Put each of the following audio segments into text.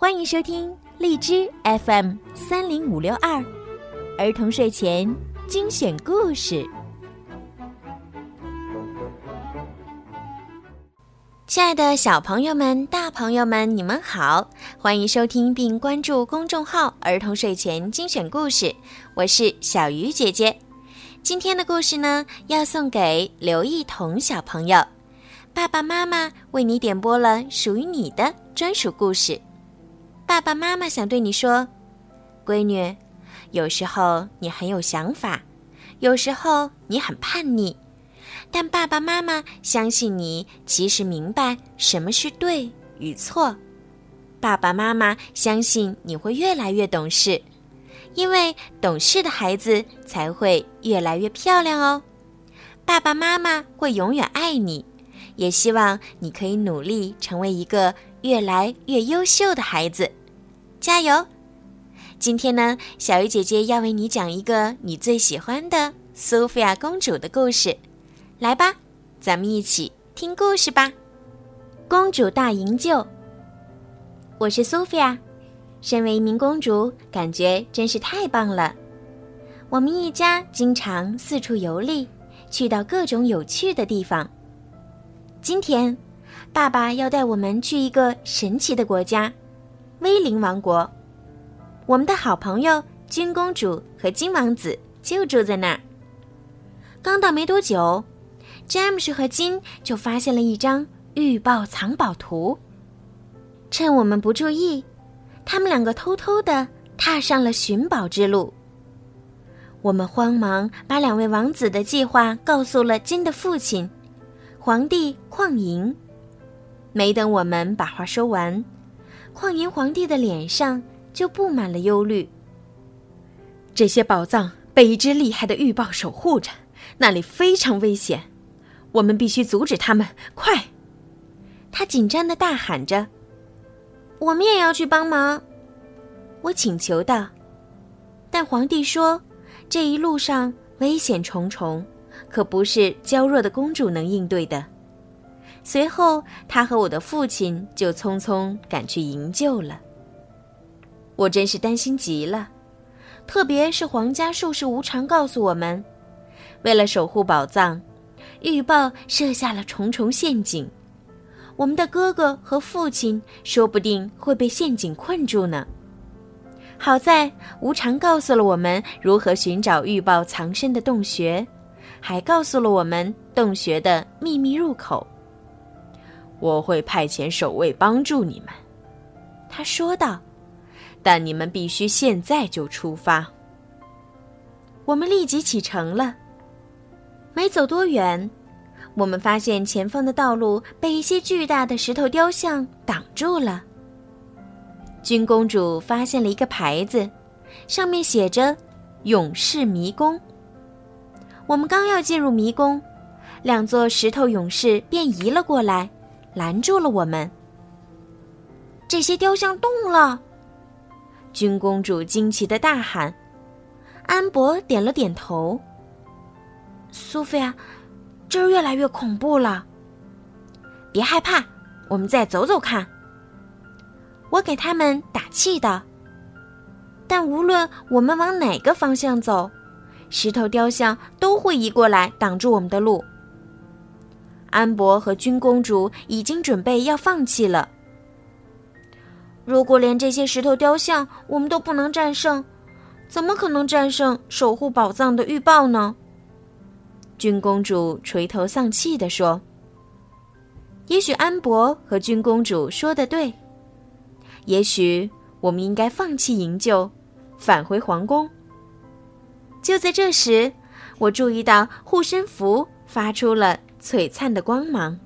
欢迎收听荔枝 FM 三零五六二儿童睡前精选故事。亲爱的小朋友们、大朋友们，你们好！欢迎收听并关注公众号“儿童睡前精选故事”，我是小鱼姐姐。今天的故事呢，要送给刘艺彤小朋友。爸爸妈妈为你点播了属于你的专属故事。爸爸妈妈想对你说，闺女，有时候你很有想法，有时候你很叛逆，但爸爸妈妈相信你其实明白什么是对与错。爸爸妈妈相信你会越来越懂事，因为懂事的孩子才会越来越漂亮哦。爸爸妈妈会永远爱你。也希望你可以努力成为一个越来越优秀的孩子，加油！今天呢，小鱼姐姐要为你讲一个你最喜欢的苏菲亚公主的故事，来吧，咱们一起听故事吧。公主大营救，我是苏菲亚，身为一名公主，感觉真是太棒了。我们一家经常四处游历，去到各种有趣的地方。今天，爸爸要带我们去一个神奇的国家——威灵王国。我们的好朋友君公主和金王子就住在那儿。刚到没多久，詹姆士和金就发现了一张预报藏宝图。趁我们不注意，他们两个偷偷的踏上了寻宝之路。我们慌忙把两位王子的计划告诉了金的父亲。皇帝旷银，没等我们把话说完，旷银皇帝的脸上就布满了忧虑。这些宝藏被一只厉害的预报守护着，那里非常危险，我们必须阻止他们！快！他紧张的大喊着：“我们也要去帮忙！”我请求道。但皇帝说：“这一路上危险重重。”可不是娇弱的公主能应对的。随后，他和我的父亲就匆匆赶去营救了。我真是担心极了，特别是皇家术士无常告诉我们，为了守护宝藏，预报设下了重重陷阱，我们的哥哥和父亲说不定会被陷阱困住呢。好在无常告诉了我们如何寻找预报藏身的洞穴。还告诉了我们洞穴的秘密入口。我会派遣守卫帮助你们，他说道。但你们必须现在就出发。我们立即启程了。没走多远，我们发现前方的道路被一些巨大的石头雕像挡住了。君公主发现了一个牌子，上面写着“勇士迷宫”。我们刚要进入迷宫，两座石头勇士便移了过来，拦住了我们。这些雕像动了，君公主惊奇的大喊。安博点了点头。苏菲亚，这儿越来越恐怖了。别害怕，我们再走走看。我给他们打气道。但无论我们往哪个方向走。石头雕像都会移过来挡住我们的路。安博和君公主已经准备要放弃了。如果连这些石头雕像我们都不能战胜，怎么可能战胜守护宝藏的预报呢？君公主垂头丧气地说：“也许安博和君公主说的对，也许我们应该放弃营救，返回皇宫。”就在这时，我注意到护身符发出了璀璨的光芒。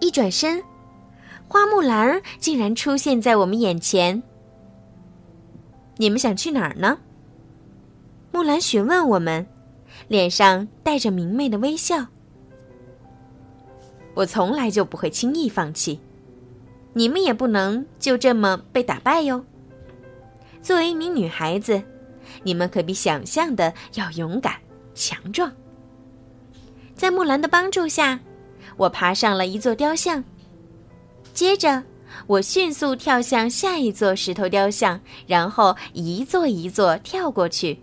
一转身，花木兰竟然出现在我们眼前。你们想去哪儿呢？木兰询问我们，脸上带着明媚的微笑。我从来就不会轻易放弃，你们也不能就这么被打败哟。作为一名女孩子。你们可比想象的要勇敢、强壮。在木兰的帮助下，我爬上了一座雕像。接着，我迅速跳向下一座石头雕像，然后一座一座跳过去。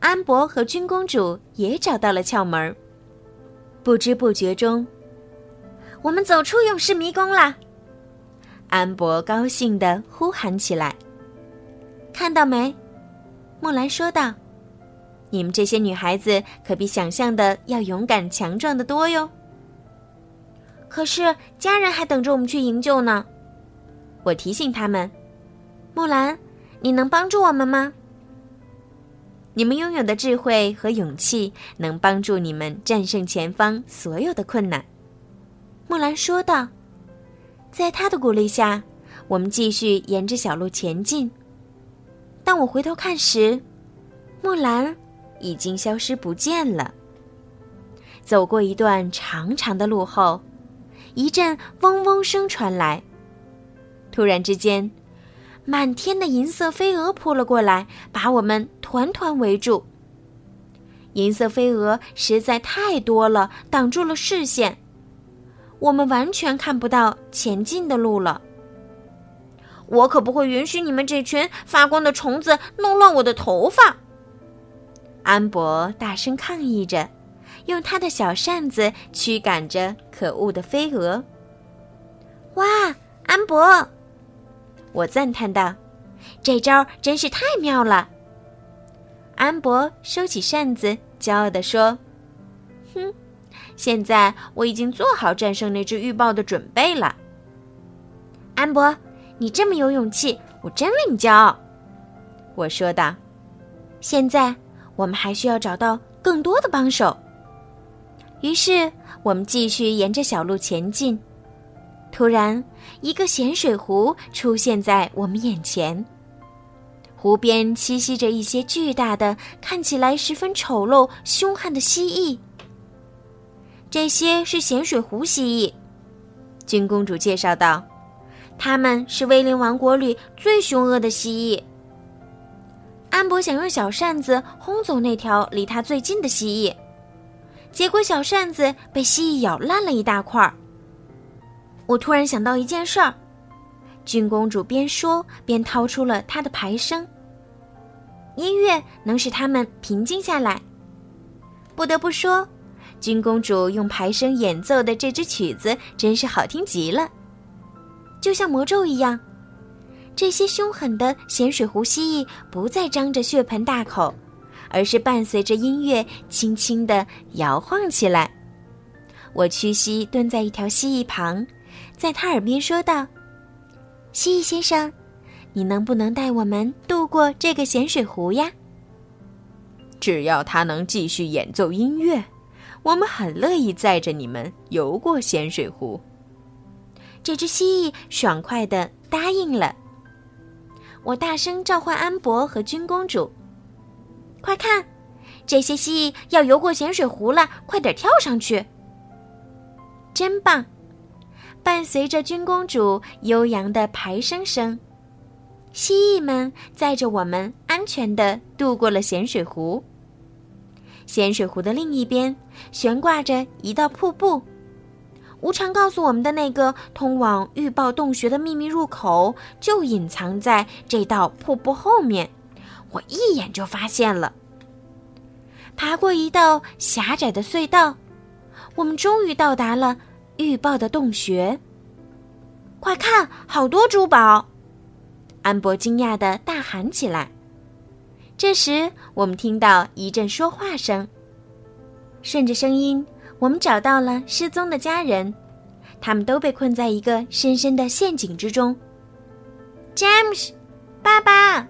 安博和君公主也找到了窍门不知不觉中，我们走出勇士迷宫啦！安博高兴地呼喊起来：“看到没？”木兰说道：“你们这些女孩子可比想象的要勇敢强壮的多哟。”可是家人还等着我们去营救呢，我提醒他们：“木兰，你能帮助我们吗？”你们拥有的智慧和勇气能帮助你们战胜前方所有的困难，木兰说道。在他的鼓励下，我们继续沿着小路前进。当我回头看时，木兰已经消失不见了。走过一段长长的路后，一阵嗡嗡声传来。突然之间。满天的银色飞蛾扑了过来，把我们团团围住。银色飞蛾实在太多了，挡住了视线，我们完全看不到前进的路了。我可不会允许你们这群发光的虫子弄乱我的头发！安博大声抗议着，用他的小扇子驱赶着可恶的飞蛾。哇，安博！我赞叹道：“这招真是太妙了。”安博收起扇子，骄傲地说：“哼，现在我已经做好战胜那只预报的准备了。”安博，你这么有勇气，我真为你骄傲。”我说道。“现在我们还需要找到更多的帮手。”于是我们继续沿着小路前进。突然，一个咸水湖出现在我们眼前。湖边栖息着一些巨大的、看起来十分丑陋、凶悍的蜥蜴。这些是咸水湖蜥蜴，君公主介绍道：“它们是威灵王国里最凶恶的蜥蜴。”安博想用小扇子轰走那条离他最近的蜥蜴，结果小扇子被蜥蜴咬烂了一大块儿。我突然想到一件事儿，君公主边说边掏出了她的牌声。音乐能使他们平静下来。不得不说，君公主用牌声演奏的这支曲子真是好听极了，就像魔咒一样。这些凶狠的咸水湖蜥蜴不再张着血盆大口，而是伴随着音乐轻轻地摇晃起来。我屈膝蹲在一条蜥蜴旁。在他耳边说道：“蜥蜴先生，你能不能带我们渡过这个咸水湖呀？”只要他能继续演奏音乐，我们很乐意载着你们游过咸水湖。这只蜥蜴爽快地答应了。我大声召唤安博和君公主：“快看，这些蜥蜴要游过咸水湖了！快点跳上去！”真棒！伴随着君公主悠扬的排声声，蜥蜴们载着我们安全的渡过了咸水湖。咸水湖的另一边悬挂着一道瀑布，无常告诉我们的那个通往预报洞穴的秘密入口就隐藏在这道瀑布后面。我一眼就发现了。爬过一道狭窄的隧道，我们终于到达了。预报的洞穴，快看，好多珠宝！安博惊讶的大喊起来。这时，我们听到一阵说话声。顺着声音，我们找到了失踪的家人，他们都被困在一个深深的陷阱之中。James，爸爸！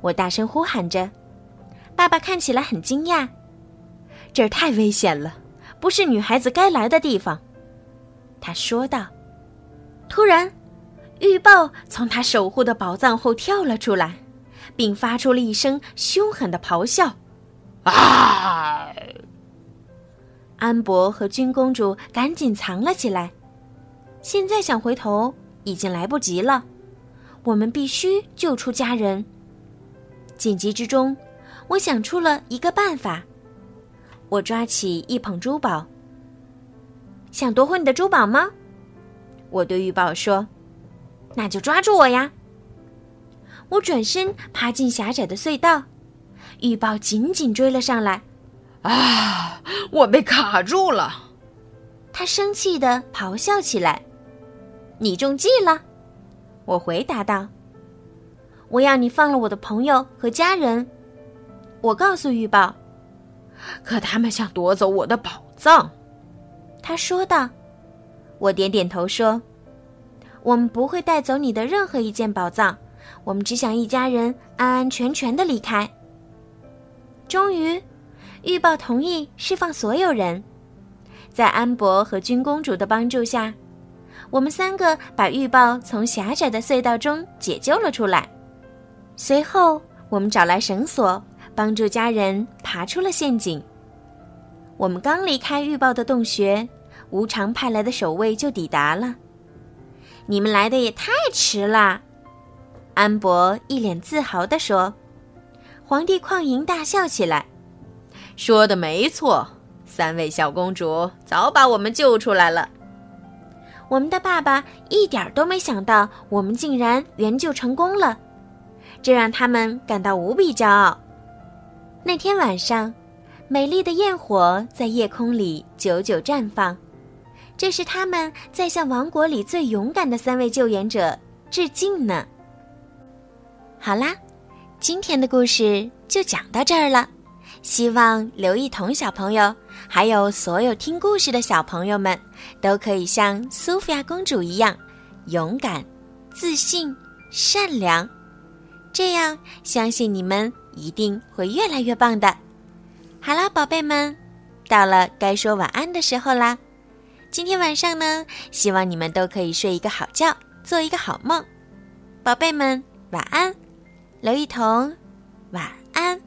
我大声呼喊着。爸爸看起来很惊讶。这儿太危险了，不是女孩子该来的地方。他说道：“突然，预报从他守护的宝藏后跳了出来，并发出了一声凶狠的咆哮。”啊！安博和君公主赶紧藏了起来。现在想回头已经来不及了，我们必须救出家人。紧急之中，我想出了一个办法。我抓起一捧珠宝。想夺回你的珠宝吗？我对玉宝说：“那就抓住我呀！”我转身爬进狭窄的隧道，玉宝紧紧追了上来。啊！我被卡住了！他生气的咆哮起来。“你中计了！”我回答道。“我要你放了我的朋友和家人。”我告诉玉豹。可他们想夺走我的宝藏。”他说道。我点点头说：“我们不会带走你的任何一件宝藏，我们只想一家人安安全全的离开。”终于，预报同意释放所有人。在安博和君公主的帮助下，我们三个把预报从狭窄的隧道中解救了出来。随后，我们找来绳索，帮助家人爬出了陷阱。我们刚离开预报的洞穴。无常派来的守卫就抵达了。你们来的也太迟了，安博一脸自豪地说。皇帝旷银大笑起来，说的没错，三位小公主早把我们救出来了。我们的爸爸一点都没想到我们竟然援救成功了，这让他们感到无比骄傲。那天晚上，美丽的焰火在夜空里久久绽放。这是他们在向王国里最勇敢的三位救援者致敬呢。好啦，今天的故事就讲到这儿了。希望刘一彤小朋友还有所有听故事的小朋友们，都可以像苏菲亚公主一样勇敢、自信、善良。这样，相信你们一定会越来越棒的。好啦，宝贝们，到了该说晚安的时候啦。今天晚上呢，希望你们都可以睡一个好觉，做一个好梦，宝贝们晚安，刘一彤，晚安。